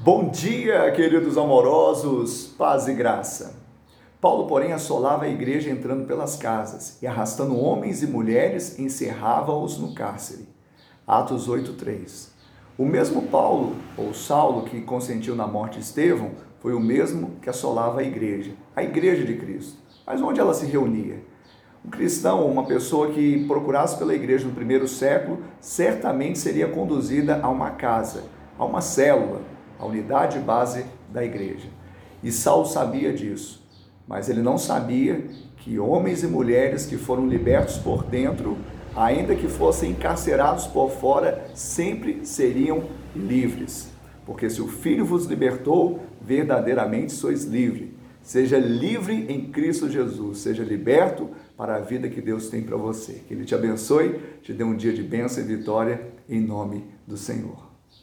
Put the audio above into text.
Bom dia, queridos amorosos, paz e graça. Paulo, porém, assolava a igreja entrando pelas casas e, arrastando homens e mulheres, encerrava-os no cárcere. Atos 8:3. O mesmo Paulo, ou Saulo, que consentiu na morte de Estevão, foi o mesmo que assolava a igreja, a igreja de Cristo. Mas onde ela se reunia? Um cristão, uma pessoa que procurasse pela igreja no primeiro século, certamente seria conduzida a uma casa, a uma célula, a unidade base da igreja. E Saulo sabia disso, mas ele não sabia que homens e mulheres que foram libertos por dentro, ainda que fossem encarcerados por fora, sempre seriam livres. Porque se o Filho vos libertou, verdadeiramente sois livre. Seja livre em Cristo Jesus, seja liberto para a vida que Deus tem para você. Que Ele te abençoe, te dê um dia de bênção e vitória em nome do Senhor.